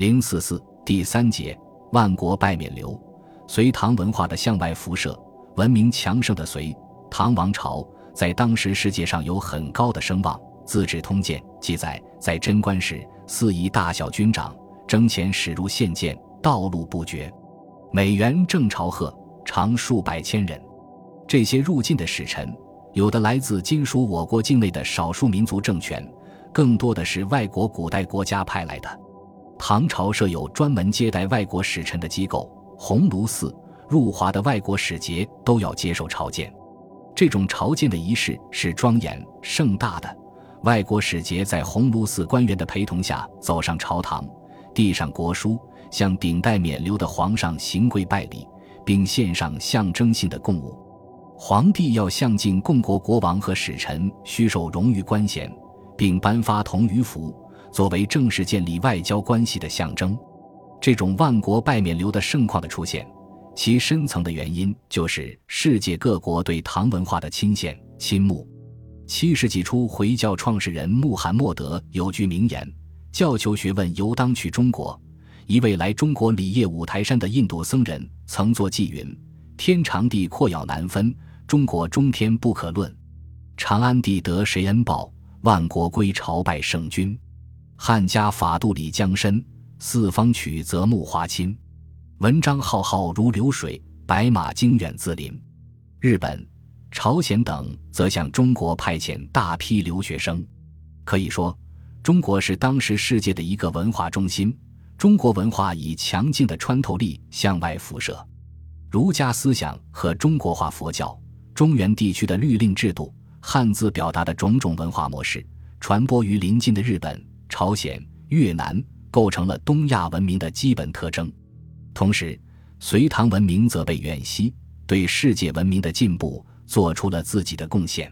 零四四第三节，万国拜冕流，隋唐文化的向外辐射。文明强盛的隋唐王朝在当时世界上有很高的声望。《资治通鉴》记载，在贞观时，四夷大小军长征遣使入献见，道路不绝，美元正朝贺，常数百千人。这些入晋的使臣，有的来自今属我国境内的少数民族政权，更多的是外国古代国家派来的。唐朝设有专门接待外国使臣的机构，鸿胪寺入华的外国使节都要接受朝见。这种朝见的仪式是庄严盛大的。外国使节在鸿胪寺官员的陪同下走上朝堂，递上国书，向顶戴冕旒的皇上行跪拜礼，并献上象征性的贡物。皇帝要向进贡国国王和使臣，需受荣誉官衔，并颁发铜鱼符。作为正式建立外交关系的象征，这种万国拜冕旒的盛况的出现，其深层的原因就是世界各国对唐文化的亲羡亲慕。七世纪初，回教创始人穆罕默德有句名言：“教求学问犹当去中国。”一位来中国礼谒五台山的印度僧人曾作偈云：“天长地阔杳难分，中国中天不可论。长安地得谁恩报？万国归朝拜圣君。”汉家法度里江深，四方曲则木华亲。文章浩浩如流水，白马经远自临。日本、朝鲜等则向中国派遣大批留学生。可以说，中国是当时世界的一个文化中心。中国文化以强劲的穿透力向外辐射，儒家思想和中国化佛教、中原地区的律令制度、汉字表达的种种文化模式，传播于邻近的日本。朝鲜、越南构成了东亚文明的基本特征，同时，隋唐文明则被远西，对世界文明的进步做出了自己的贡献。